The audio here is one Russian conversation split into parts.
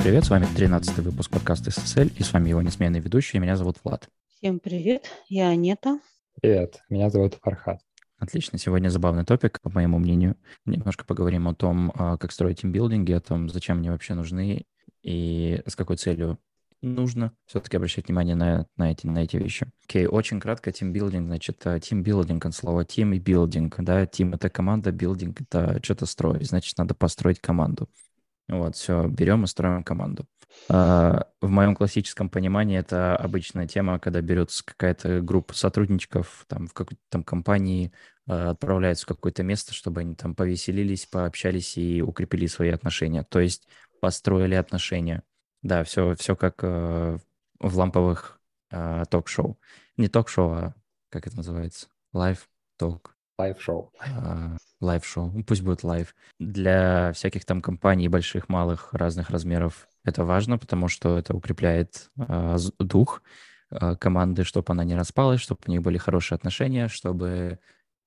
Всем привет, с вами 13 выпуск подкаста SSL, и с вами его несменный ведущий, меня зовут Влад. Всем привет, я Анета. Привет, меня зовут Фархат. Отлично, сегодня забавный topic, по моему мнению. Немножко поговорим о том, а, как строить тимбилдинги, о том, зачем они вообще нужны и с какой целью нужно все-таки обращать внимание на, на, эти, на эти вещи. Окей, okay, очень кратко, тимбилдинг, значит, тимбилдинг от слова team и building, да, team — это команда, building — это что-то строить, значит, надо построить команду. Вот, все, берем и строим команду. А, в моем классическом понимании это обычная тема, когда берется какая-то группа сотрудничков там, в какой-то там компании, а, отправляются в какое-то место, чтобы они там повеселились, пообщались и укрепили свои отношения. То есть построили отношения. Да, все, все как э, в ламповых э, ток-шоу. Не ток-шоу, а как это называется? Live talk. Live-шоу. Live-шоу. Ну, пусть будет live. Для всяких там компаний больших, малых, разных размеров это важно, потому что это укрепляет э, дух э, команды, чтобы она не распалась, чтобы у них были хорошие отношения, чтобы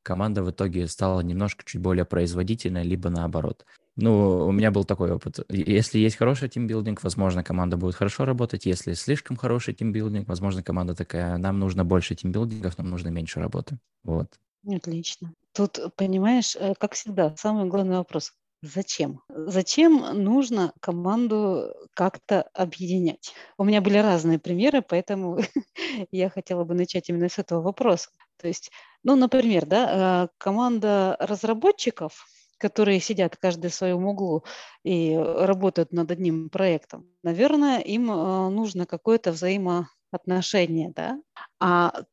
команда в итоге стала немножко чуть более производительной, либо наоборот. Ну, у меня был такой опыт. Если есть хороший тимбилдинг, возможно, команда будет хорошо работать. Если слишком хороший тимбилдинг, возможно, команда такая, нам нужно больше тимбилдингов, нам нужно меньше работы. Вот. Отлично. Тут, понимаешь, э, как всегда, самый главный вопрос. Зачем? Зачем нужно команду как-то объединять? У меня были разные примеры, поэтому я хотела бы начать именно с этого вопроса. То есть, ну, например, да, э, команда разработчиков, которые сидят каждый в своем углу и работают над одним проектом, наверное, им э, нужно какое-то взаимоотношение, да? А,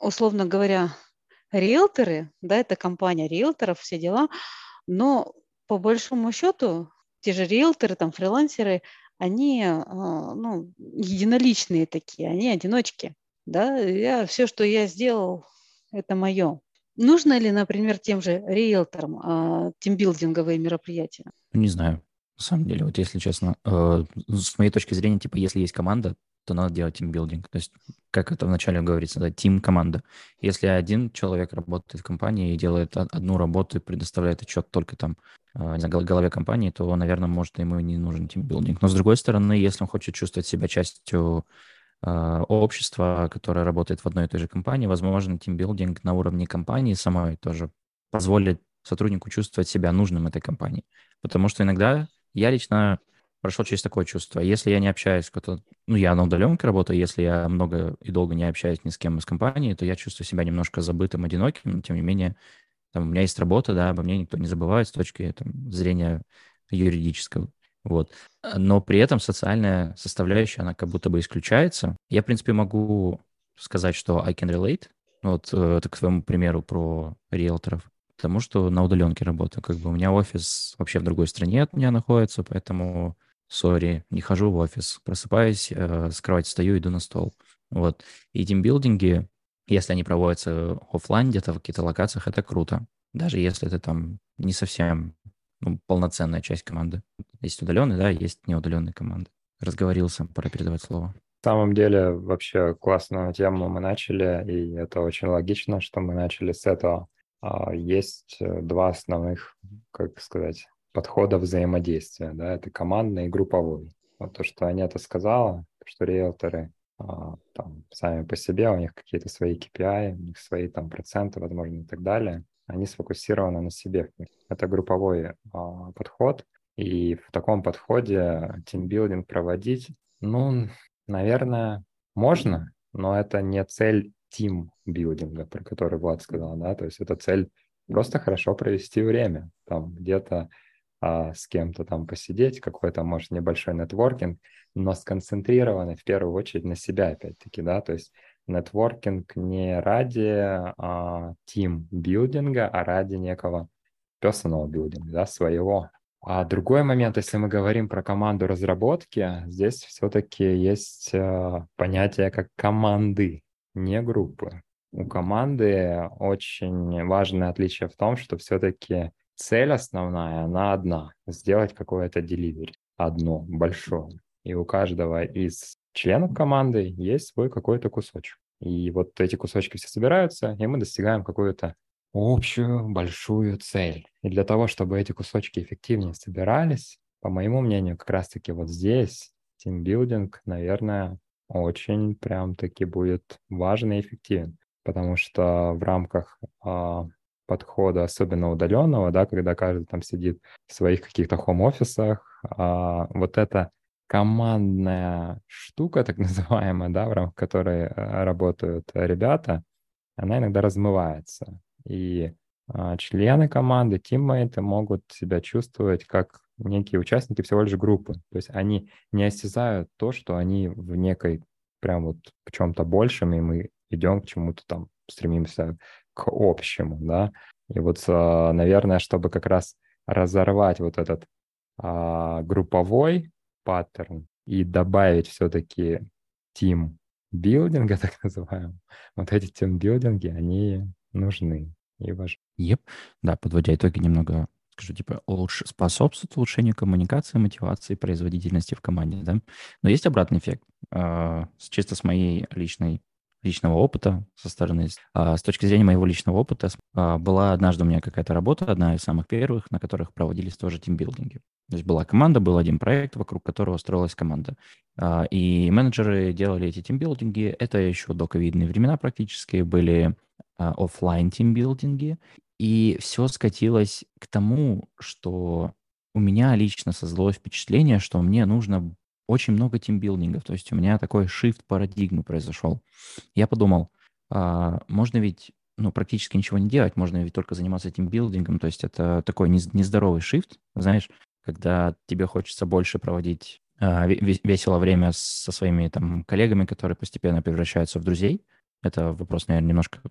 условно говоря, риэлторы, да, это компания риэлторов, все дела, но по большому счету те же риэлторы, там, фрилансеры, они а, ну, единоличные такие, они одиночки. Да? Я, все, что я сделал, это мое. Нужно ли, например, тем же риэлторам а, тимбилдинговые мероприятия? Не знаю. На самом деле, вот если честно, э, с моей точки зрения, типа, если есть команда, то надо делать тимбилдинг. То есть, как это вначале говорится, да, team-команда. Если один человек работает в компании и делает одну работу и предоставляет отчет только там, а, не знаю, голове компании, то, наверное, может, ему не нужен тимбилдинг. Но, с другой стороны, если он хочет чувствовать себя частью э, общества, которое работает в одной и той же компании, возможно, тимбилдинг на уровне компании самой тоже позволит сотруднику чувствовать себя нужным этой компании. Потому что иногда я лично прошел через такое чувство. Если я не общаюсь кто-то, ну, я на удаленке работаю, если я много и долго не общаюсь ни с кем из компании, то я чувствую себя немножко забытым, одиноким, но тем не менее, там, у меня есть работа, да, обо мне никто не забывает с точки там, зрения юридического. Вот. Но при этом социальная составляющая, она как будто бы исключается. Я, в принципе, могу сказать, что I can relate. Вот э, это к твоему примеру про риэлторов. Потому что на удаленке работаю. Как бы у меня офис вообще в другой стране от меня находится, поэтому сори, не хожу в офис, просыпаюсь, э, с кровати встаю, иду на стол. Вот. И тимбилдинги, если они проводятся офлайн где-то в каких-то локациях, это круто. Даже если это там не совсем ну, полноценная часть команды. Есть удаленные, да, есть неудаленные команды. Разговорился, пора передавать слово. На самом деле, вообще классную тему мы начали, и это очень логично, что мы начали с этого. А, есть э, два основных, как сказать, подхода взаимодействия, да, это командный и групповой. Вот то, что Анета сказала, что риэлторы а, там сами по себе, у них какие-то свои KPI, у них свои там проценты, возможно, и так далее, они сфокусированы на себе. Это групповой а, подход, и в таком подходе тимбилдинг проводить, ну, наверное, можно, но это не цель тимбилдинга, про который Влад сказал, да, то есть это цель просто хорошо провести время, там где-то а, с кем-то там посидеть, какой-то, может, небольшой нетворкинг, но сконцентрированный в первую очередь на себя, опять-таки, да, то есть нетворкинг не ради тим-билдинга, а ради некого personal билдинга, да, своего. А другой момент, если мы говорим про команду разработки, здесь все-таки есть а, понятие как команды, не группы. У команды очень важное отличие в том, что все-таки цель основная, она одна — сделать какое-то деливери, одно, большое. И у каждого из членов команды есть свой какой-то кусочек. И вот эти кусочки все собираются, и мы достигаем какую-то общую большую цель. И для того, чтобы эти кусочки эффективнее собирались, по моему мнению, как раз-таки вот здесь тимбилдинг, наверное, очень прям таки будет важен и эффективен, потому что в рамках а, подхода, особенно удаленного, да, когда каждый там сидит в своих каких-то хом-офисах, а, вот эта командная штука, так называемая, да, в рамках которой а, работают ребята, она иногда размывается. И а, члены команды, тиммейты могут себя чувствовать как некие участники всего лишь группы. То есть они не осязают то, что они в некой прям вот в чем-то большем, и мы идем к чему-то там, стремимся к общему, да. И вот, а, наверное, чтобы как раз разорвать вот этот а, групповой паттерн и добавить все-таки тим билдинга, так называемый, вот эти тим-билдинги, они нужны и важны. Еп. Да, подводя итоги немного скажу, типа, улуч... способствует улучшению коммуникации, мотивации, производительности в команде, да. Но есть обратный эффект. Э, чисто с моей личной личного опыта со стороны. А, с точки зрения моего личного опыта, а, была однажды у меня какая-то работа, одна из самых первых, на которых проводились тоже тимбилдинги. То есть была команда, был один проект, вокруг которого строилась команда. А, и менеджеры делали эти тимбилдинги. Это еще до ковидные времена практически были офлайн тимбилдинги. И все скатилось к тому, что у меня лично создалось впечатление, что мне нужно очень много тимбилдингов. То есть у меня такой shift парадигмы произошел. Я подумал, а, можно ведь ну, практически ничего не делать, можно ведь только заниматься тимбилдингом. То есть это такой нездоровый shift, знаешь, когда тебе хочется больше проводить а, весело время со своими там коллегами, которые постепенно превращаются в друзей. Это вопрос, наверное, немножко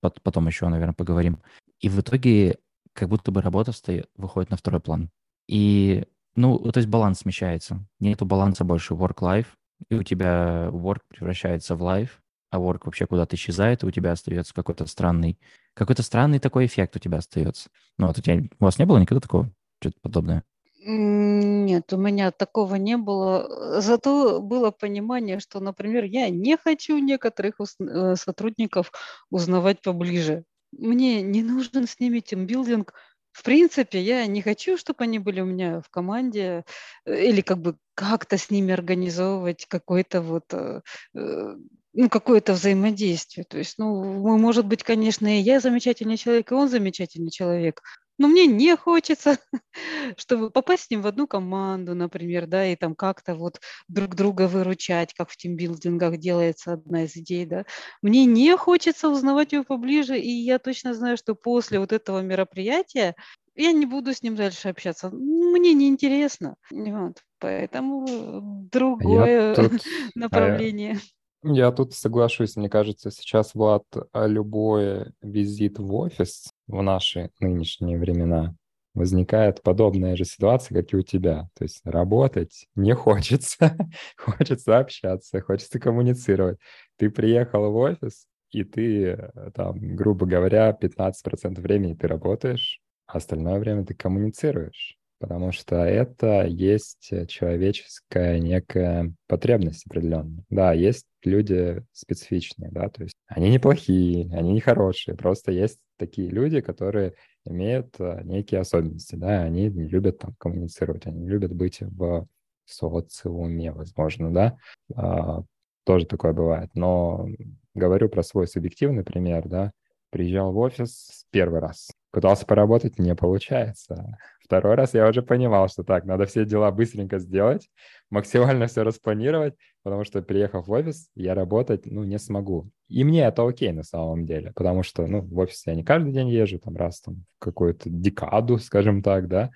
потом еще, наверное, поговорим. И в итоге как будто бы работа встает, выходит на второй план. И ну, то есть баланс смещается. Нету баланса больше work-life, и у тебя work превращается в life, а work вообще куда-то исчезает, и у тебя остается какой-то странный, какой-то странный такой эффект у тебя остается. Ну, вот у, тебя, у вас не было никогда такого, что-то подобное? Нет, у меня такого не было. Зато было понимание, что, например, я не хочу некоторых э, сотрудников узнавать поближе. Мне не нужен с ними тимбилдинг, в принципе, я не хочу, чтобы они были у меня в команде э, или как бы как-то с ними организовывать какой-то вот э, э, ну, какое-то взаимодействие. То есть, ну, может быть, конечно, и я замечательный человек, и он замечательный человек, но мне не хочется, чтобы попасть с ним в одну команду, например, да, и там как-то вот друг друга выручать, как в тимбилдингах делается одна из идей, да. Мне не хочется узнавать его поближе, и я точно знаю, что после вот этого мероприятия я не буду с ним дальше общаться. Мне неинтересно. Вот. Поэтому а другое тут, направление. Я тут соглашусь, мне кажется, сейчас, Влад, а любой визит в офис в наши нынешние времена возникает подобная же ситуация, как и у тебя. То есть работать не хочется, хочется общаться, хочется коммуницировать. Ты приехал в офис, и ты, э, там, грубо говоря, 15% времени ты работаешь, а остальное время ты коммуницируешь потому что это есть э, человеческая некая потребность определенная. Да, есть люди специфичные, да, то есть они неплохие, они не хорошие, просто есть такие люди, которые имеют э, некие особенности, да, они не любят там коммуницировать, они не любят быть в социуме, возможно, да, а, тоже такое бывает, но говорю про свой субъективный пример, да, приезжал в офис первый раз, пытался поработать, не получается. Второй раз я уже понимал, что так, надо все дела быстренько сделать, максимально все распланировать, потому что, приехав в офис, я работать, ну, не смогу. И мне это окей на самом деле, потому что, ну, в офис я не каждый день езжу, там, раз там в какую-то декаду, скажем так, да,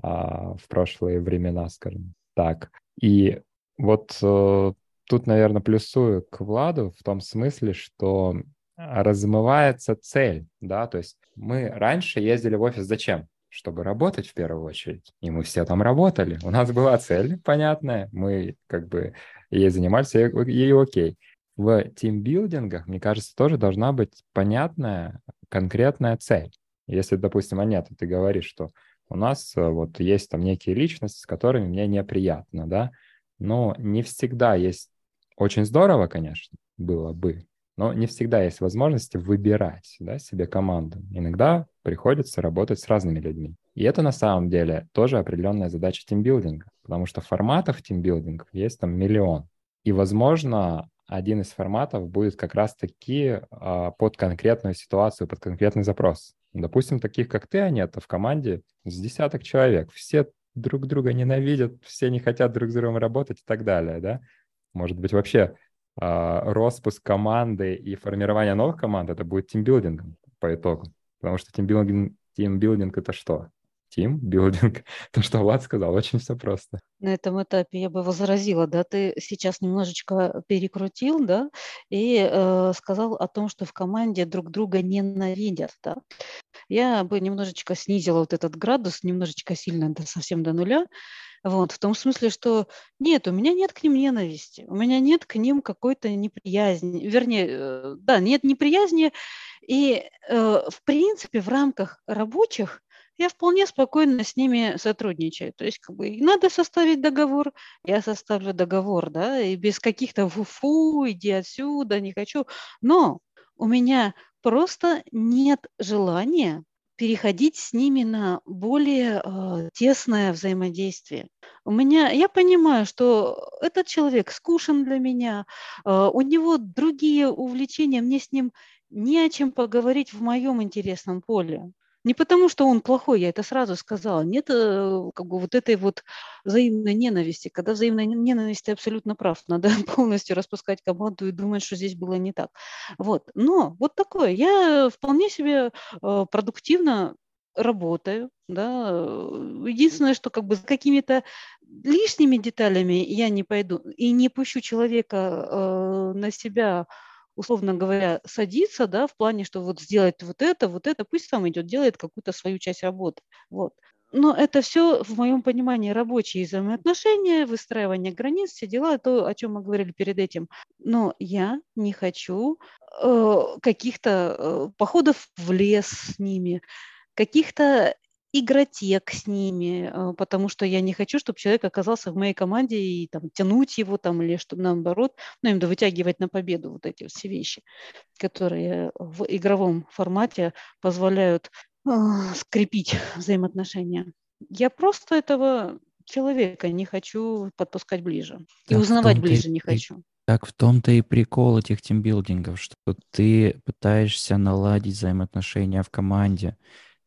а, в прошлые времена, скажем так. И вот э, тут, наверное, плюсую к Владу в том смысле, что размывается цель, да, то есть мы раньше ездили в офис зачем? чтобы работать в первую очередь. И мы все там работали. У нас была цель понятная, мы как бы ей занимались, и, и окей. В тимбилдингах, мне кажется, тоже должна быть понятная, конкретная цель. Если, допустим, Анета, ты говоришь, что у нас э, вот есть там некие личности, с которыми мне неприятно, да, но не всегда есть... Очень здорово, конечно, было бы, но не всегда есть возможности выбирать да, себе команду. Иногда приходится работать с разными людьми. И это на самом деле тоже определенная задача тимбилдинга, потому что форматов тимбилдингов есть там миллион. И, возможно, один из форматов будет как раз-таки э, под конкретную ситуацию, под конкретный запрос. Допустим, таких как ты, Анета, в команде с десяток человек. Все друг друга ненавидят, все не хотят друг с другом работать и так далее, да? Может быть, вообще э, распуск команды и формирование новых команд это будет тимбилдингом по итогу. Потому что тимбилдинг, тимбилдинг это что? тимбилдинг. То, что Влад сказал, очень все просто. На этом этапе я бы возразила, да, ты сейчас немножечко перекрутил, да, и э, сказал о том, что в команде друг друга ненавидят, да. Я бы немножечко снизила вот этот градус, немножечко сильно, да, совсем до нуля, вот, в том смысле, что нет, у меня нет к ним ненависти, у меня нет к ним какой-то неприязни, вернее, э, да, нет неприязни, и э, в принципе в рамках рабочих я вполне спокойно с ними сотрудничаю. То есть, как бы, надо составить договор, я составлю договор, да, и без каких-то фу-фу, иди отсюда, не хочу. Но у меня просто нет желания переходить с ними на более э, тесное взаимодействие. У меня, я понимаю, что этот человек скучен для меня, э, у него другие увлечения, мне с ним не о чем поговорить в моем интересном поле. Не потому, что он плохой, я это сразу сказала. Нет э, как бы вот этой вот взаимной ненависти. Когда взаимная ненависть, ты абсолютно прав. Надо полностью распускать команду и думать, что здесь было не так. Вот. Но вот такое. Я вполне себе э, продуктивно работаю, да. Единственное, что как бы с какими-то лишними деталями я не пойду и не пущу человека э, на себя условно говоря, садиться, да, в плане, что вот сделать вот это, вот это, пусть сам идет, делает какую-то свою часть работы. Вот. Но это все, в моем понимании, рабочие взаимоотношения, выстраивание границ, все дела, то, о чем мы говорили перед этим. Но я не хочу э, каких-то э, походов в лес с ними, каких-то игротек с ними, а, потому что я не хочу, чтобы человек оказался в моей команде и там тянуть его там или чтобы наоборот, ну, им вытягивать на победу вот эти все вещи, которые в игровом формате позволяют э, скрепить взаимоотношения. Я просто этого человека не хочу подпускать ближе и так узнавать ближе не хочу. Так в том-то и прикол этих тимбилдингов, что ты пытаешься наладить взаимоотношения в команде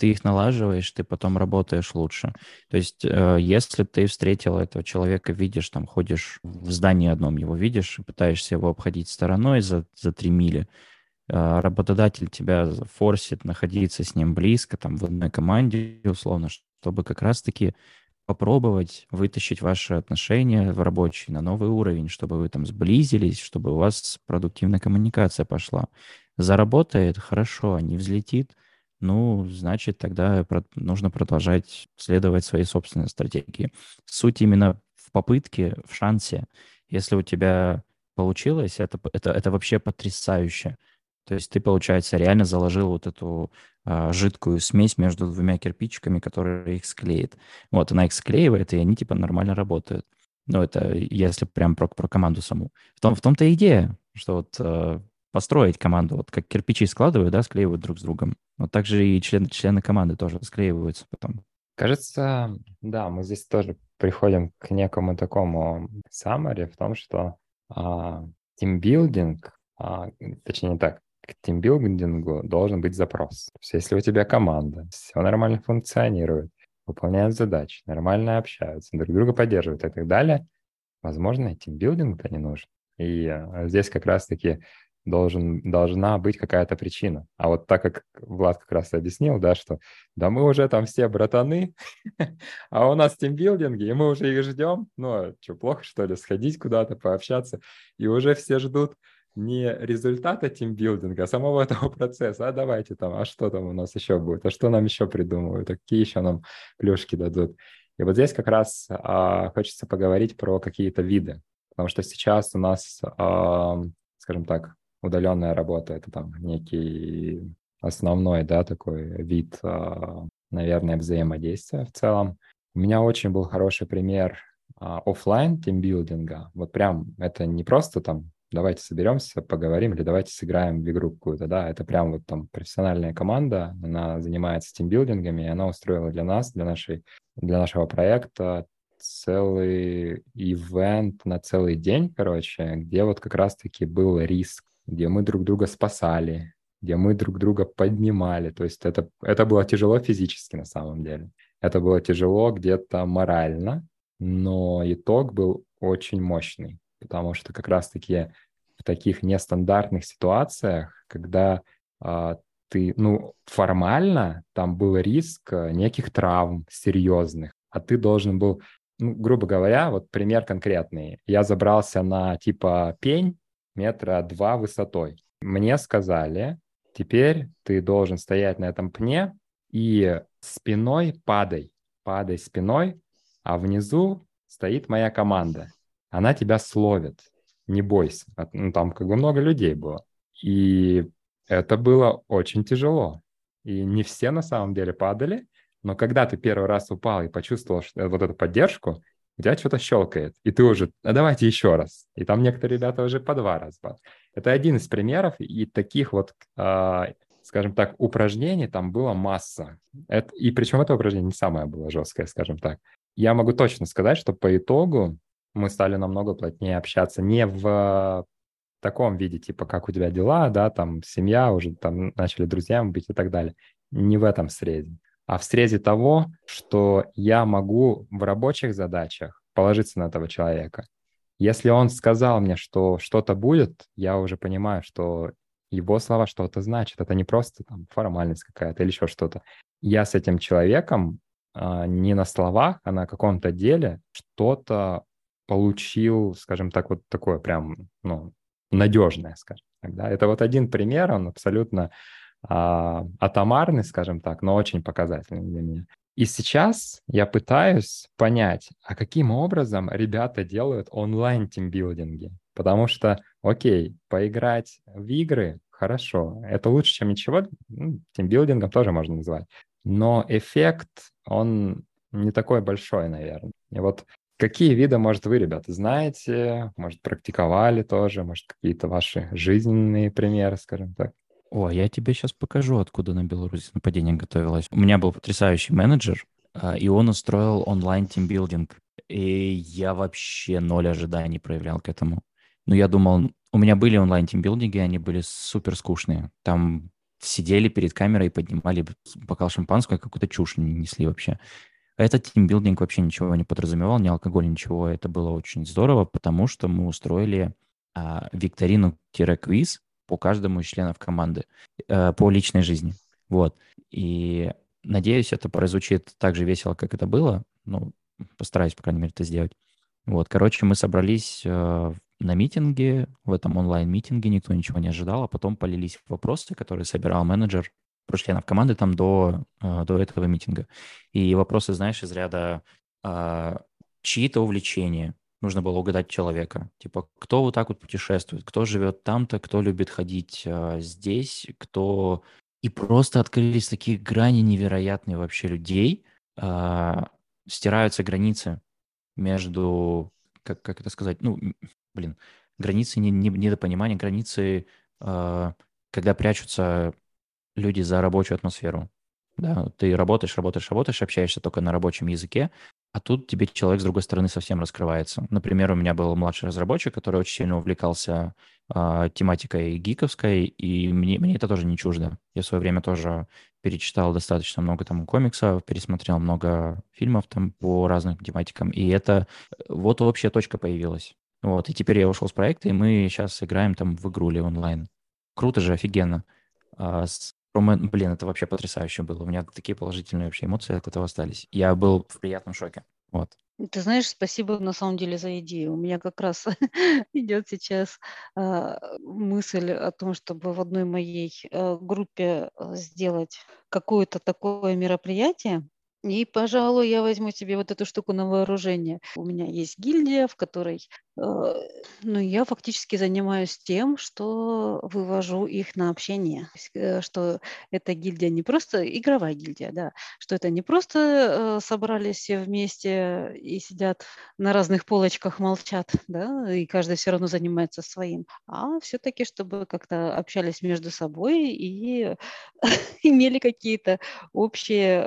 ты их налаживаешь, ты потом работаешь лучше. То есть, э, если ты встретил этого человека, видишь, там, ходишь в здании одном, его видишь, пытаешься его обходить стороной за, за три мили, э, работодатель тебя форсит находиться с ним близко, там, в одной команде, условно, чтобы как раз-таки попробовать вытащить ваши отношения в рабочий на новый уровень, чтобы вы там сблизились, чтобы у вас продуктивная коммуникация пошла. Заработает, хорошо, не взлетит – ну, значит, тогда нужно продолжать следовать своей собственной стратегии. Суть именно в попытке, в шансе. Если у тебя получилось, это, это, это вообще потрясающе. То есть ты, получается, реально заложил вот эту а, жидкую смесь между двумя кирпичиками, которая их склеит. Вот, она их склеивает, и они типа нормально работают. Ну, это если прям про, про команду саму. В, том, в том-то идея, что вот э, построить команду, вот как кирпичи складывают, да, склеивают друг с другом. Вот так же и члены, члены команды тоже склеиваются потом. Кажется, да, мы здесь тоже приходим к некому такому summary в том, что а, тимбилдинг, а, точнее не так, к тимбилдингу должен быть запрос. То есть если у тебя команда, все нормально функционирует, выполняют задачи, нормально общаются, друг друга поддерживают и так далее, возможно, тимбилдинг-то не нужен. И а, здесь как раз-таки должен, должна быть какая-то причина. А вот так как Влад как раз объяснил, да, что да мы уже там все братаны, а у нас тимбилдинги, и мы уже их ждем, ну, что, плохо, что ли, сходить куда-то, пообщаться, и уже все ждут не результата тимбилдинга, а самого этого процесса. А давайте там, а что там у нас еще будет, а что нам еще придумывают, а какие еще нам плюшки дадут. И вот здесь как раз а, хочется поговорить про какие-то виды, потому что сейчас у нас, а, скажем так, удаленная работа — это там некий основной, да, такой вид, а, наверное, взаимодействия в целом. У меня очень был хороший пример а, офлайн тимбилдинга. Вот прям это не просто там давайте соберемся, поговорим, или давайте сыграем в игру какую-то, да, это прям вот там профессиональная команда, она занимается тимбилдингами, и она устроила для нас, для нашей, для нашего проекта целый ивент на целый день, короче, где вот как раз-таки был риск, где мы друг друга спасали, где мы друг друга поднимали. То есть это, это было тяжело физически на самом деле. Это было тяжело где-то морально, но итог был очень мощный, потому что как раз-таки в таких нестандартных ситуациях, когда а, ты, ну, формально там был риск э, неких травм серьезных, а ты должен был, ну, грубо говоря, вот пример конкретный. Я забрался на типа пень метра два высотой. Мне сказали, Теперь ты должен стоять на этом пне и спиной падай. Падай спиной, а внизу стоит моя команда. Она тебя словит. Не бойся. Ну, там как бы много людей было. И это было очень тяжело. И не все на самом деле падали, но когда ты первый раз упал и почувствовал что, вот эту поддержку, у тебя что-то щелкает, и ты уже, а давайте еще раз. И там некоторые ребята уже по два раза. Это один из примеров, и таких вот, э, скажем так, упражнений там было масса. Это, и причем это упражнение не самое было жесткое, скажем так. Я могу точно сказать, что по итогу мы стали намного плотнее общаться не в таком виде, типа, как у тебя дела, да, там, семья, уже там начали друзьями быть и так далее. Не в этом срезе а в срезе того, что я могу в рабочих задачах положиться на этого человека. Если он сказал мне, что что-то будет, я уже понимаю, что его слова что-то значат. Это не просто там формальность какая-то или еще что-то. Я с этим человеком а, не на словах, а на каком-то деле что-то получил, скажем так, вот такое прям, ну, надежное, скажем так. Да? Это вот один пример, он абсолютно а, атомарный, скажем так, но очень показательный для меня. И сейчас я пытаюсь понять, а каким образом ребята делают онлайн-тимбилдинги. Потому что, окей, поиграть в игры хорошо, это лучше, чем ничего, ну, тимбилдингом тоже можно назвать. Но эффект, он не такой большой, наверное. И вот какие виды, может, вы, ребята, знаете, может, практиковали тоже, может, какие-то ваши жизненные примеры, скажем так? О, я тебе сейчас покажу, откуда на Беларусь нападение готовилось. У меня был потрясающий менеджер, а, и он устроил онлайн тимбилдинг. И я вообще ноль ожиданий проявлял к этому. Но я думал, у меня были онлайн тимбилдинги, они были супер скучные. Там сидели перед камерой и поднимали бокал шампанского, какую-то чушь несли вообще. Этот тимбилдинг вообще ничего не подразумевал, ни алкоголь, ничего. Это было очень здорово, потому что мы устроили а, викторину-квиз, по каждому из членов команды э, по личной жизни. Вот. И надеюсь, это прозвучит так же весело, как это было. Ну, постараюсь, по крайней мере, это сделать. Вот, короче, мы собрались э, на митинге, в этом онлайн-митинге, никто ничего не ожидал, а потом полились вопросы, которые собирал менеджер про членов команды там до, э, до этого митинга. И вопросы, знаешь, из ряда чьи-то увлечения, нужно было угадать человека. Типа, кто вот так вот путешествует, кто живет там-то, кто любит ходить а, здесь, кто... И просто открылись такие грани невероятные вообще людей. А, стираются границы между... Как, как это сказать? Ну, блин, границы не, не, недопонимания, границы, а, когда прячутся люди за рабочую атмосферу. Да, ты работаешь, работаешь, работаешь, общаешься только на рабочем языке, а тут тебе человек с другой стороны совсем раскрывается. Например, у меня был младший разработчик, который очень сильно увлекался э, тематикой гиковской, и мне, мне это тоже не чуждо. Я в свое время тоже перечитал достаточно много там комиксов, пересмотрел много фильмов там по разным тематикам, и это вот общая точка появилась. Вот, и теперь я ушел с проекта, и мы сейчас играем там в игру или онлайн. Круто же, офигенно. А с Блин, это вообще потрясающе было. У меня такие положительные вообще эмоции от этого остались. Я был в приятном шоке. Вот. Ты знаешь, спасибо на самом деле за идею. У меня как раз идет сейчас э, мысль о том, чтобы в одной моей э, группе а, сделать какое-то такое мероприятие. И, пожалуй, я возьму себе вот эту штуку на вооружение. У меня есть гильдия, в которой Э, ну, я фактически занимаюсь тем, что вывожу их на общение, э, что эта гильдия не просто игровая гильдия, да, что это не просто э, собрались все вместе и сидят на разных полочках, молчат, да, и каждый все равно занимается своим, а все-таки, чтобы как-то общались между собой и имели какие-то общие,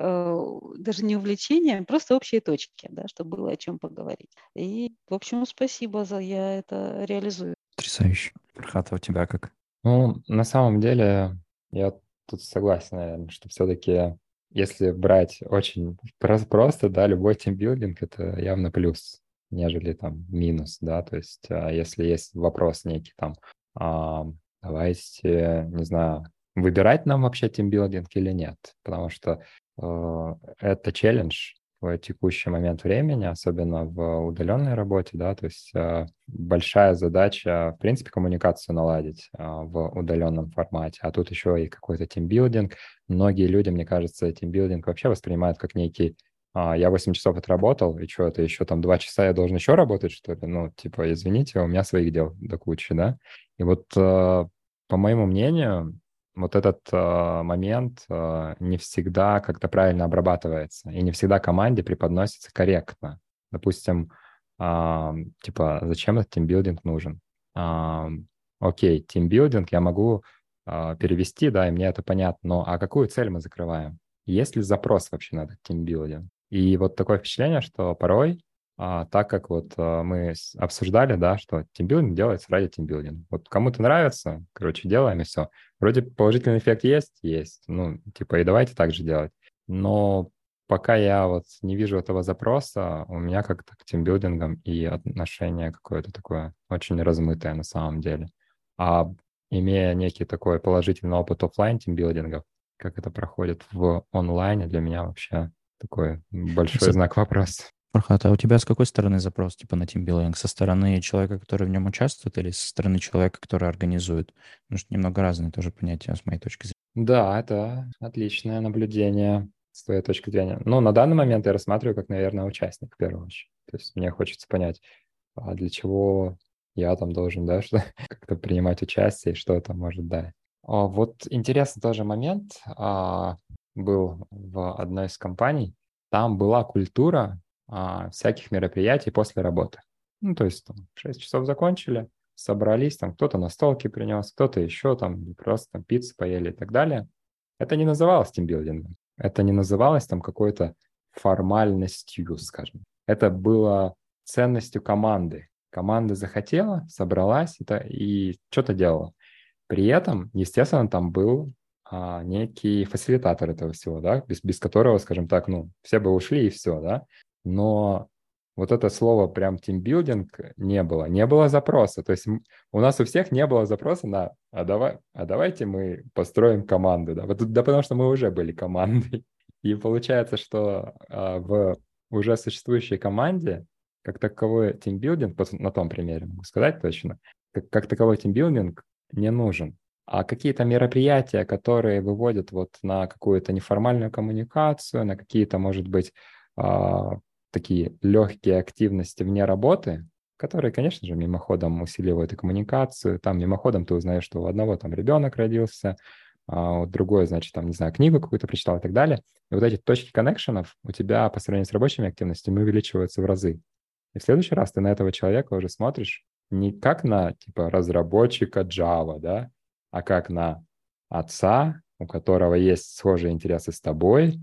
даже не увлечения, просто общие точки, да, чтобы было о чем поговорить. И, в общем, спасибо база, я это реализую. Потрясающе. Прохата, у тебя как? Ну, на самом деле, я тут согласен, наверное, что все-таки если брать очень просто, да, любой тимбилдинг — это явно плюс, нежели там минус, да, то есть а, если есть вопрос некий там, а, давайте, не знаю, выбирать нам вообще тимбилдинг или нет, потому что э, это челлендж, текущий момент времени, особенно в удаленной работе, да, то есть э, большая задача, в принципе, коммуникацию наладить э, в удаленном формате, а тут еще и какой-то тимбилдинг. Многие люди, мне кажется, тимбилдинг вообще воспринимают как некий а, я 8 часов отработал, и что, это еще там 2 часа я должен еще работать, что ли? Ну, типа, извините, у меня своих дел до кучи, да? И вот, э, по моему мнению, вот этот э, момент э, не всегда как-то правильно обрабатывается, и не всегда команде преподносится корректно. Допустим, э, типа, зачем этот тимбилдинг нужен? Э, окей, тимбилдинг я могу э, перевести, да, и мне это понятно, но а какую цель мы закрываем? Есть ли запрос вообще на этот тимбилдинг? И вот такое впечатление, что порой а, так как вот а, мы обсуждали, да, что тимбилдинг делается ради тимбилдинга. Вот кому-то нравится, короче, делаем и все. Вроде положительный эффект есть? Есть. Ну, типа, и давайте так же делать. Но пока я вот не вижу этого запроса, у меня как-то к тимбилдингам и отношение какое-то такое очень размытое на самом деле. А имея некий такой положительный опыт офлайн тимбилдингов, как это проходит в онлайне, для меня вообще такой большой знак вопроса. Фархат, а у тебя с какой стороны запрос типа на тимбилдинг? Со стороны человека, который в нем участвует, или со стороны человека, который организует? Потому что немного разные тоже понятия с моей точки зрения. Да, это отличное наблюдение с твоей точки зрения. Ну, на данный момент я рассматриваю как, наверное, участник в первую очередь. То есть мне хочется понять, а для чего я там должен, да, что как-то принимать участие и что это может дать. А вот интересный тоже момент а, был в одной из компаний. Там была культура а, всяких мероприятий после работы. Ну, то есть там 6 часов закончили, собрались, там кто-то на столке принес, кто-то еще там просто там пиццу поели и так далее. Это не называлось тимбилдингом. Это не называлось там какой-то формальностью, скажем. Это было ценностью команды. Команда захотела, собралась это, и что-то делала. При этом, естественно, там был а, некий фасилитатор этого всего, да, без, без которого, скажем так, ну, все бы ушли и все, да но вот это слово прям тимбилдинг не было. Не было запроса. То есть у нас у всех не было запроса на «а, давай, а давайте мы построим команду». Да? Вот, да потому что мы уже были командой. И получается, что а, в уже существующей команде как таковой тимбилдинг, на том примере могу сказать точно, как, как таковой тимбилдинг не нужен. А какие-то мероприятия, которые выводят вот на какую-то неформальную коммуникацию, на какие-то, может быть, а, такие легкие активности вне работы, которые, конечно же, мимоходом усиливают и коммуникацию. Там мимоходом ты узнаешь, что у одного там ребенок родился, а у другой, значит, там, не знаю, книгу какую-то прочитал и так далее. И вот эти точки коннекшенов у тебя по сравнению с рабочими активностями увеличиваются в разы. И в следующий раз ты на этого человека уже смотришь не как на, типа, разработчика Java, да, а как на отца, у которого есть схожие интересы с тобой,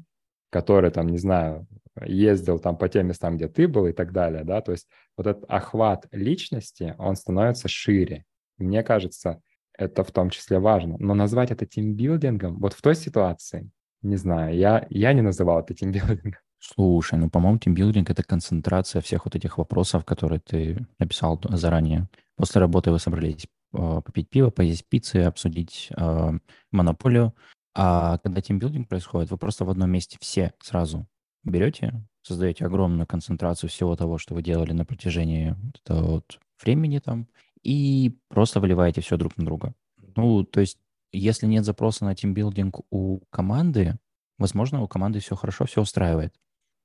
который, там, не знаю, ездил там по тем местам, где ты был и так далее, да, то есть вот этот охват личности, он становится шире. Мне кажется, это в том числе важно. Но назвать это тимбилдингом, вот в той ситуации, не знаю, я, я не называл это тимбилдингом. Слушай, ну, по-моему, тимбилдинг — это концентрация всех вот этих вопросов, которые ты написал заранее. После работы вы собрались э, попить пиво, поесть пиццы, обсудить э, монополию. А когда тимбилдинг происходит, вы просто в одном месте все сразу берете, создаете огромную концентрацию всего того, что вы делали на протяжении этого вот времени там, и просто выливаете все друг на друга. Ну, то есть, если нет запроса на тимбилдинг у команды, возможно, у команды все хорошо, все устраивает.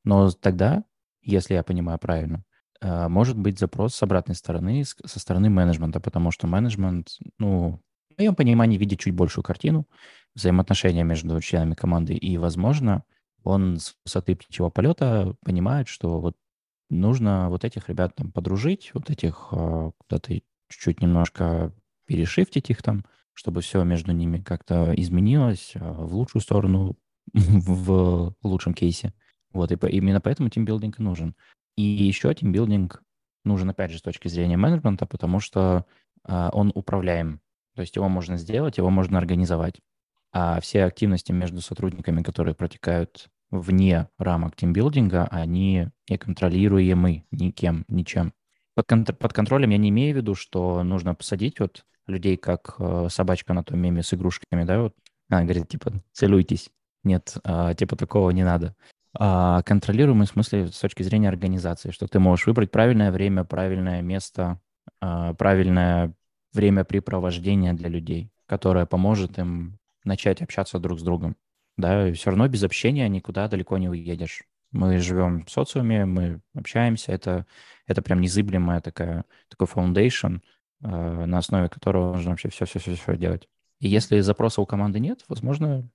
Но тогда, если я понимаю правильно, э, может быть запрос с обратной стороны, со стороны менеджмента, потому что менеджмент, ну, в моем понимании, видит чуть большую картину взаимоотношения между членами команды, и, возможно, он с высоты птичьего полета понимает, что вот нужно вот этих ребят там подружить, вот этих э, куда-то чуть-чуть немножко перешифтить их там, чтобы все между ними как-то изменилось э, в лучшую сторону, в лучшем кейсе. Вот, и именно поэтому тимбилдинг нужен. И еще тимбилдинг нужен, опять же, с точки зрения менеджмента, потому что э, он управляем. То есть его можно сделать, его можно организовать. А все активности между сотрудниками, которые протекают вне рамок тимбилдинга, они неконтролируемы никем, ничем. Под, кон- под контролем я не имею в виду, что нужно посадить вот людей, как э, собачка на том меме с игрушками, да, вот. Она говорит, типа, целуйтесь. Нет, э, типа такого не надо. А контролируемый в смысле с точки зрения организации, что ты можешь выбрать правильное время, правильное место, э, правильное времяпрепровождение для людей, которое поможет им начать общаться друг с другом да, все равно без общения никуда далеко не уедешь. Мы живем в социуме, мы общаемся, это, это прям незыблемая такая, такой foundation, э, на основе которого можно вообще все-все-все делать. И если запроса у команды нет, возможно,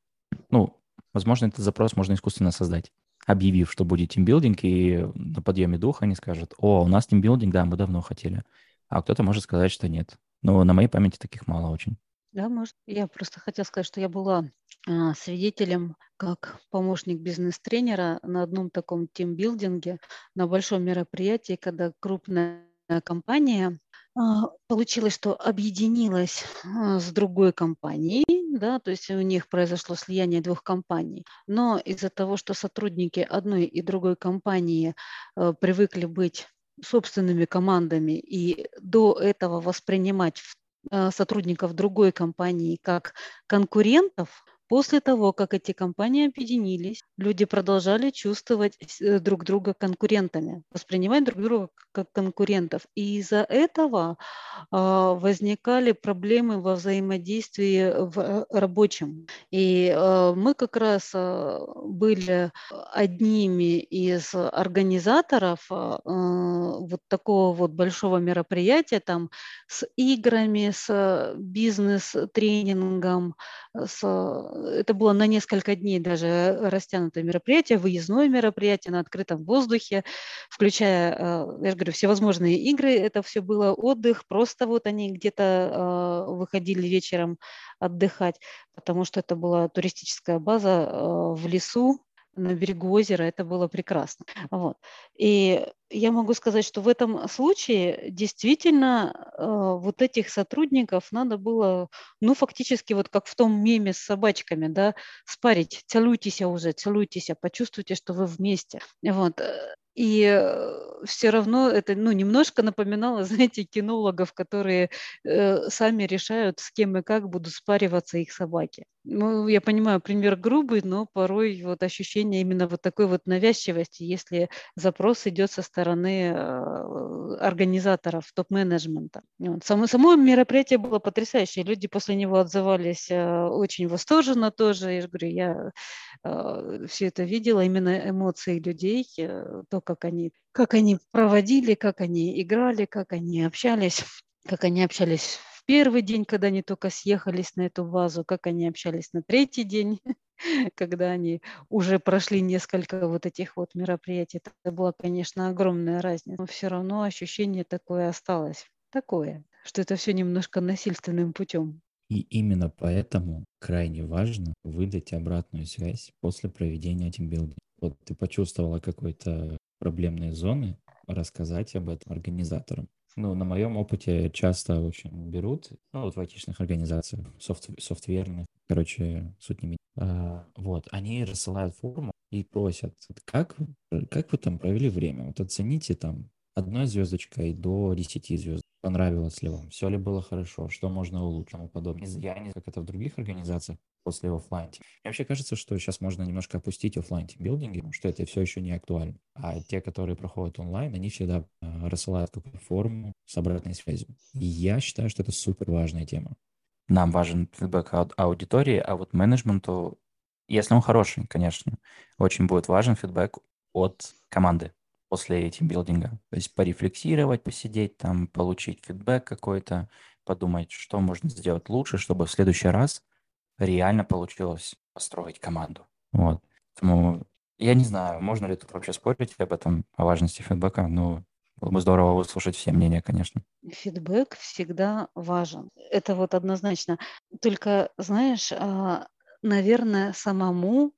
ну, возможно, этот запрос можно искусственно создать, объявив, что будет тимбилдинг, и на подъеме духа они скажут, о, у нас тимбилдинг, да, мы давно хотели. А кто-то может сказать, что нет. Но на моей памяти таких мало очень. Да, может. Я просто хотела сказать, что я была а, свидетелем как помощник бизнес-тренера на одном таком тимбилдинге, на большом мероприятии, когда крупная компания а, получилось, что объединилась а, с другой компанией, да, то есть у них произошло слияние двух компаний, но из-за того, что сотрудники одной и другой компании привыкли быть собственными командами и до этого воспринимать Э, сотрудников другой компании как конкурентов, После того, как эти компании объединились, люди продолжали чувствовать э, друг друга конкурентами, воспринимать друг друга как конкурентов. И из-за этого а, возникали проблемы во взаимодействии в э, рабочем. И а, мы как раз были одними из организаторов вот такого вот большого мероприятия там с играми, с бизнес-тренингом, с это было на несколько дней даже растянутое мероприятие, выездное мероприятие на открытом воздухе, включая, э, я же говорю, всевозможные игры. Это все было отдых, просто вот они где-то э, выходили вечером отдыхать, потому что это была туристическая база э, в лесу, на берегу озера, это было прекрасно. Вот. И я могу сказать, что в этом случае действительно э, вот этих сотрудников надо было, ну, фактически вот как в том меме с собачками, да, спарить, целуйтесь уже, целуйтесь, почувствуйте, что вы вместе. Вот. И все равно это ну, немножко напоминало, знаете, кинологов, которые э, сами решают, с кем и как будут спариваться их собаки. Ну, я понимаю, пример грубый, но порой вот ощущение именно вот такой вот навязчивости, если запрос идет со стороны э, организаторов, топ-менеджмента. Само, само мероприятие было потрясающее, люди после него отзывались э, очень восторженно тоже. Я же говорю, я э, все это видела, именно эмоции людей, то, как они, как они проводили, как они играли, как они общались, как они общались первый день, когда они только съехались на эту базу, как они общались на третий день, когда они уже прошли несколько вот этих вот мероприятий. Это была, конечно, огромная разница, но все равно ощущение такое осталось. Такое, что это все немножко насильственным путем. И именно поэтому крайне важно выдать обратную связь после проведения тимбилдинга. Вот ты почувствовала какой-то проблемные зоны, рассказать об этом организаторам. Ну, на моем опыте часто очень берут, ну, вот в айтишных организациях, софт, софтверных, короче, суть не меняет. А, вот, они рассылают форму и просят, как, как вы там провели время? Вот оцените там одной звездочкой до 10 звезд. Понравилось ли вам? Все ли было хорошо? Что можно улучшить? Тому подобное. Я не как это в других организациях после офлайн. Мне вообще кажется, что сейчас можно немножко опустить офлайн тимбилдинги, потому что это все еще не актуально. А те, которые проходят онлайн, они всегда э, рассылают какую-то форму с обратной связью. И я считаю, что это супер важная тема. Нам важен фидбэк от аудитории, а вот менеджменту, если он хороший, конечно, очень будет важен фидбэк от команды. После тимбилдинга. То есть порефлексировать, посидеть там, получить фидбэк какой-то, подумать, что можно сделать лучше, чтобы в следующий раз реально получилось построить команду. Вот. Поэтому я не знаю, можно ли тут вообще спорить об этом, о важности фидбэка, но было бы здорово выслушать все мнения, конечно. Фидбэк всегда важен. Это вот однозначно. Только, знаешь, а, наверное, самому,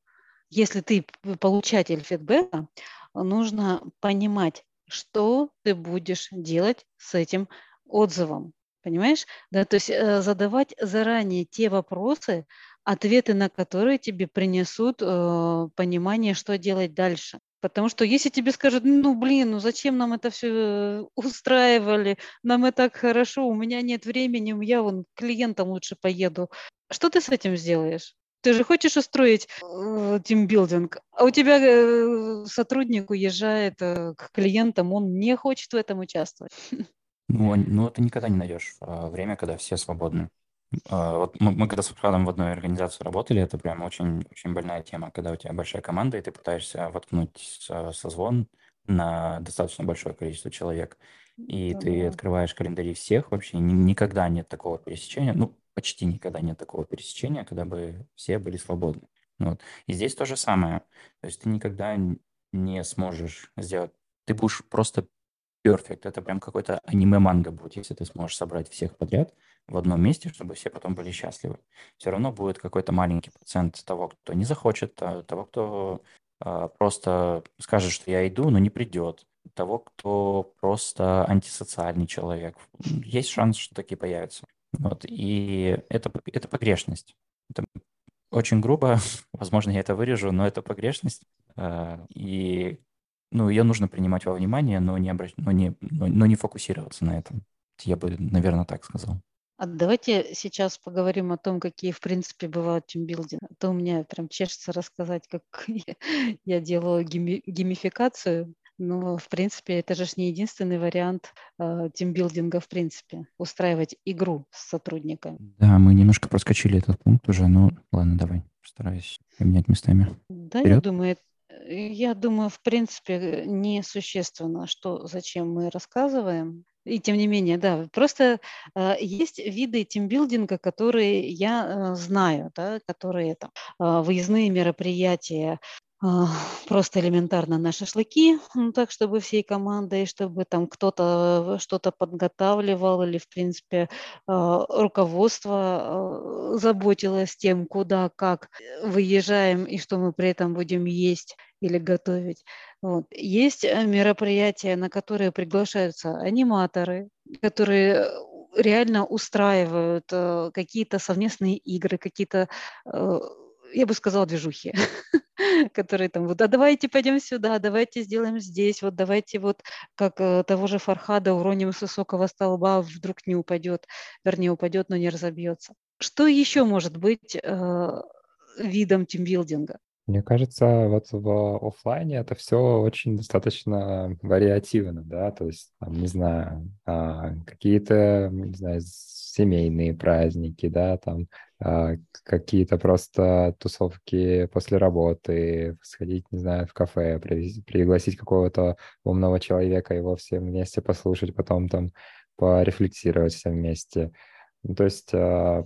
если ты получатель фидбэка, нужно понимать, что ты будешь делать с этим отзывом. Понимаешь? Да, то есть э, задавать заранее те вопросы, ответы на которые тебе принесут э, понимание, что делать дальше. Потому что если тебе скажут, ну блин, ну зачем нам это все устраивали, нам и так хорошо, у меня нет времени, я вон клиентам лучше поеду. Что ты с этим сделаешь? Ты же хочешь устроить э, тимбилдинг, а у тебя э, сотрудник уезжает э, к клиентам, он не хочет в этом участвовать. Ну, ну ты никогда не найдешь а, время, когда все свободны. А, вот мы, мы когда с Фрадом в одной организации работали, это прям очень, очень больная тема, когда у тебя большая команда, и ты пытаешься воткнуть созвон на достаточно большое количество человек, и да. ты открываешь календари всех вообще, ни, никогда нет такого пересечения, ну, почти никогда нет такого пересечения, когда бы все были свободны. Вот. И здесь то же самое. То есть ты никогда не сможешь сделать... Ты будешь просто перфект. Это прям какой-то аниме-манга будет, если ты сможешь собрать всех подряд в одном месте, чтобы все потом были счастливы. Все равно будет какой-то маленький процент того, кто не захочет, а того, кто э, просто скажет, что я иду, но не придет, того, кто просто антисоциальный человек. Есть шанс, что такие появятся. Вот. И это, это погрешность. Это очень грубо, возможно, я это вырежу, но это погрешность. А, и ну, ее нужно принимать во внимание, но не, обращ... но, не, но, но не фокусироваться на этом. Я бы, наверное, так сказал. А давайте сейчас поговорим о том, какие, в принципе, бывают тимбилдинги. А то у меня прям чешется рассказать, как я делаю гейми- геймификацию но, в принципе, это же не единственный вариант э, тимбилдинга, в принципе, устраивать игру с сотрудниками. Да, мы немножко проскочили этот пункт уже, но ладно, давай, постараюсь поменять местами. Да, Вперед. я думаю, я думаю, в принципе, несущественно, что, зачем мы рассказываем. И тем не менее, да, просто э, есть виды тимбилдинга, которые я э, знаю, да, которые там э, выездные мероприятия просто элементарно на шашлыки, ну, так, чтобы всей командой, чтобы там кто-то что-то подготавливал или, в принципе, а, руководство а, заботилось тем, куда, как выезжаем и что мы при этом будем есть или готовить. Вот. Есть э, мероприятия, на которые приглашаются аниматоры, которые реально устраивают э, какие-то совместные игры, какие-то э, я бы сказала, движухи, которые там вот, а давайте пойдем сюда, давайте сделаем здесь, вот давайте вот как э, того же Фархада уроним с высокого столба, вдруг не упадет, вернее упадет, но не разобьется. Что еще может быть э, видом тимбилдинга? Мне кажется, вот в офлайне это все очень достаточно вариативно, да, то есть, там, не знаю, а, какие-то, не знаю, семейные праздники, да, там а, какие-то просто тусовки после работы, сходить, не знаю, в кафе, пригласить какого-то умного человека, его все вместе послушать, потом там порефлексировать все вместе. Ну, то есть а,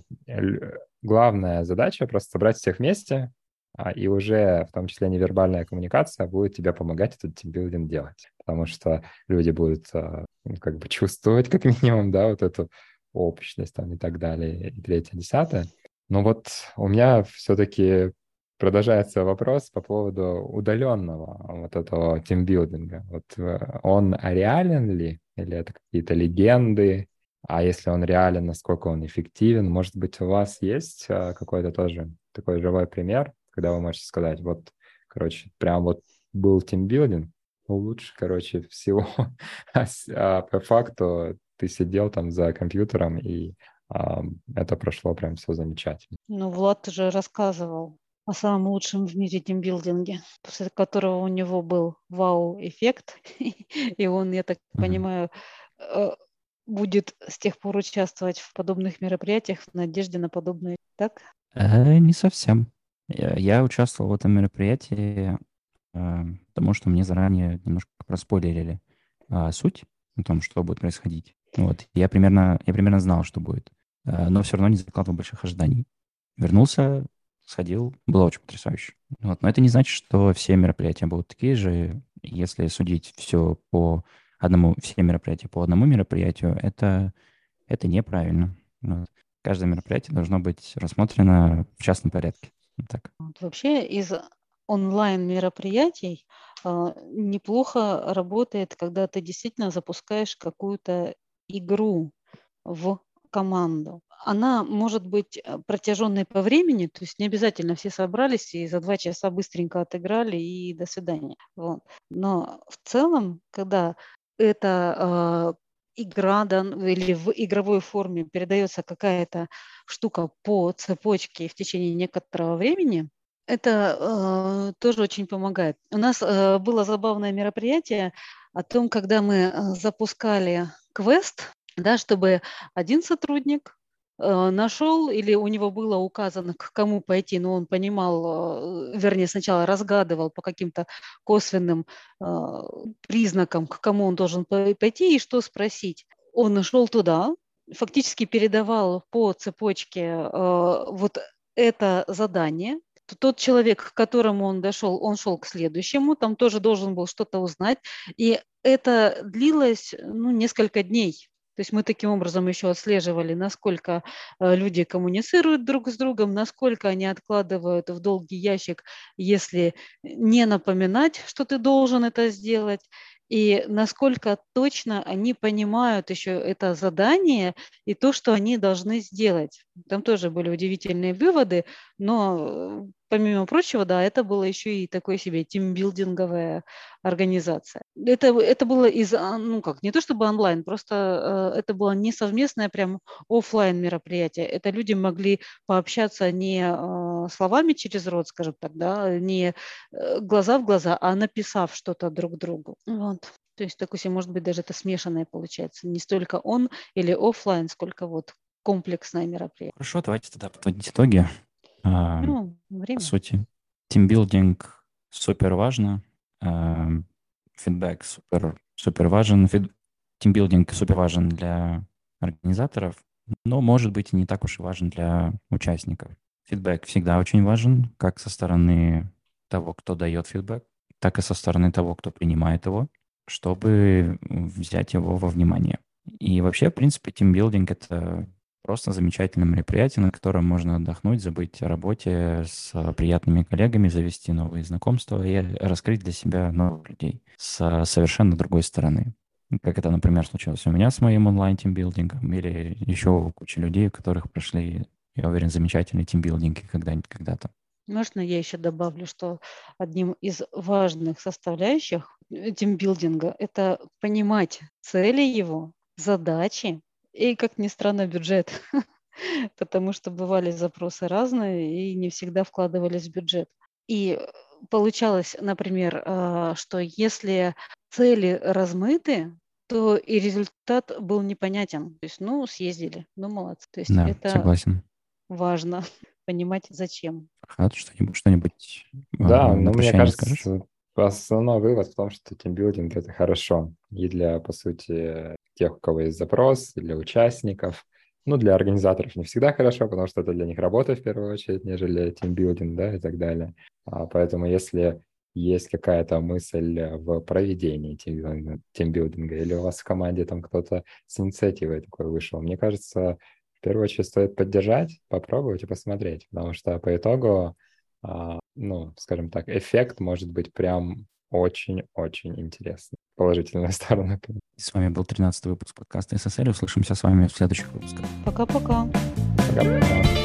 главная задача просто собрать всех вместе, а, и уже в том числе невербальная коммуникация будет тебе помогать этот тимбилдинг делать, потому что люди будут ну, как бы чувствовать как минимум, да, вот эту общность там и так далее, и третье, десятое. Но вот у меня все-таки продолжается вопрос по поводу удаленного вот этого тимбилдинга. Вот э, он реален ли? Или это какие-то легенды? А если он реален, насколько он эффективен? Может быть, у вас есть э, какой-то тоже такой живой пример, когда вы можете сказать, вот, короче, прям вот был тимбилдинг, лучше, короче, всего. а, а по факту ты сидел там за компьютером, и это прошло прям все замечательно. Ну, Влад же рассказывал о самом лучшем в мире тимбилдинге, после которого у него был вау-эффект, и он, я так понимаю, э, будет с тех пор участвовать в подобных мероприятиях в надежде на подобное, так? Э, не совсем. Я, участвовал в этом мероприятии э, потому что мне заранее немножко проспойлерили суть о том, что будет происходить. Вот. Я примерно, я примерно знал, что будет, но все равно не закладывал больших ожиданий. Вернулся, сходил, было очень потрясающе. Вот. Но это не значит, что все мероприятия будут такие же. Если судить все по одному, все мероприятия по одному мероприятию, это, это неправильно. Вот. Каждое мероприятие должно быть рассмотрено в частном порядке. Так. Вот вообще из онлайн-мероприятий э, неплохо работает, когда ты действительно запускаешь какую-то игру в команду. Она может быть э, протяженной по времени, то есть не обязательно все собрались и за два часа быстренько отыграли и до свидания. Вот. Но в целом, когда эта э, игра да, или в игровой форме передается какая-то штука по цепочке в течение некоторого времени, это э, тоже очень помогает. У нас э, было забавное мероприятие о том, когда мы э, запускали квест, да, чтобы один сотрудник э, нашел или у него было указано, к кому пойти, но он понимал, э, вернее, сначала разгадывал по каким-то косвенным э, признакам, к кому он должен пойти и что спросить. Он нашел туда, фактически передавал по цепочке вот это задание, тот человек, к которому он дошел, он шел к следующему, там тоже должен был что-то узнать. И это длилось ну, несколько дней. То есть мы таким образом еще отслеживали, насколько э, люди коммуницируют друг с другом, насколько они откладывают в долгий ящик, если не напоминать, что ты должен это сделать, и насколько точно они понимают еще это задание и то, что они должны сделать. Там тоже были удивительные выводы, но э, помимо прочего, да, это было еще и такой себе тимбилдинговая организация. Это, это было из, а, ну как, не то чтобы онлайн, просто э, это было не совместное прям офлайн мероприятие. Это люди могли пообщаться не э, словами через рот, скажем так, да, не э, глаза в глаза, а написав что-то друг другу. Вот. То есть, так может быть, даже это смешанное получается. Не столько он или офлайн, сколько вот комплексное мероприятие. Хорошо, давайте тогда подводить итоги. А, ну, время. По сути, тимбилдинг супер важно, а, фидбэк супер, супер важен, фид... тимбилдинг супер важен для организаторов, но, может быть, и не так уж и важен для участников. Фидбэк всегда очень важен, как со стороны того, кто дает фидбэк, так и со стороны того, кто принимает его, чтобы взять его во внимание. И вообще, в принципе, тимбилдинг — это Просто замечательное мероприятие, на котором можно отдохнуть, забыть о работе с приятными коллегами, завести новые знакомства и раскрыть для себя новых людей с совершенно другой стороны. Как это, например, случилось у меня с моим онлайн-тимбилдингом или еще у кучи людей, у которых прошли, я уверен, замечательные тимбилдинги когда-нибудь, когда-то. Можно я еще добавлю, что одним из важных составляющих тимбилдинга – это понимать цели его, задачи, и, как ни странно, бюджет, потому что бывали запросы разные и не всегда вкладывались в бюджет. И получалось, например, а, что если цели размыты, то и результат был непонятен. То есть, ну, съездили, ну, молодцы. То есть да, это согласен. важно понимать, зачем. Хат, что-нибудь, что-нибудь Да, но мне кажется, скажешь? Основной вывод в том, что тимбилдинг – это хорошо. И для, по сути, тех, у кого есть запрос, для участников. Ну, для организаторов не всегда хорошо, потому что это для них работа в первую очередь, нежели тимбилдинг, да, и так далее. А, поэтому если есть какая-то мысль в проведении тимбилдинга, или у вас в команде там кто-то с инициативой такой вышел, мне кажется, в первую очередь стоит поддержать, попробовать и посмотреть, потому что по итогу, ну, скажем так, эффект может быть прям очень-очень интересный. Положительная сторона. С вами был 13 выпуск подкаста СССР. Услышимся с вами в следующих выпусках. Пока-пока. Пока-пока.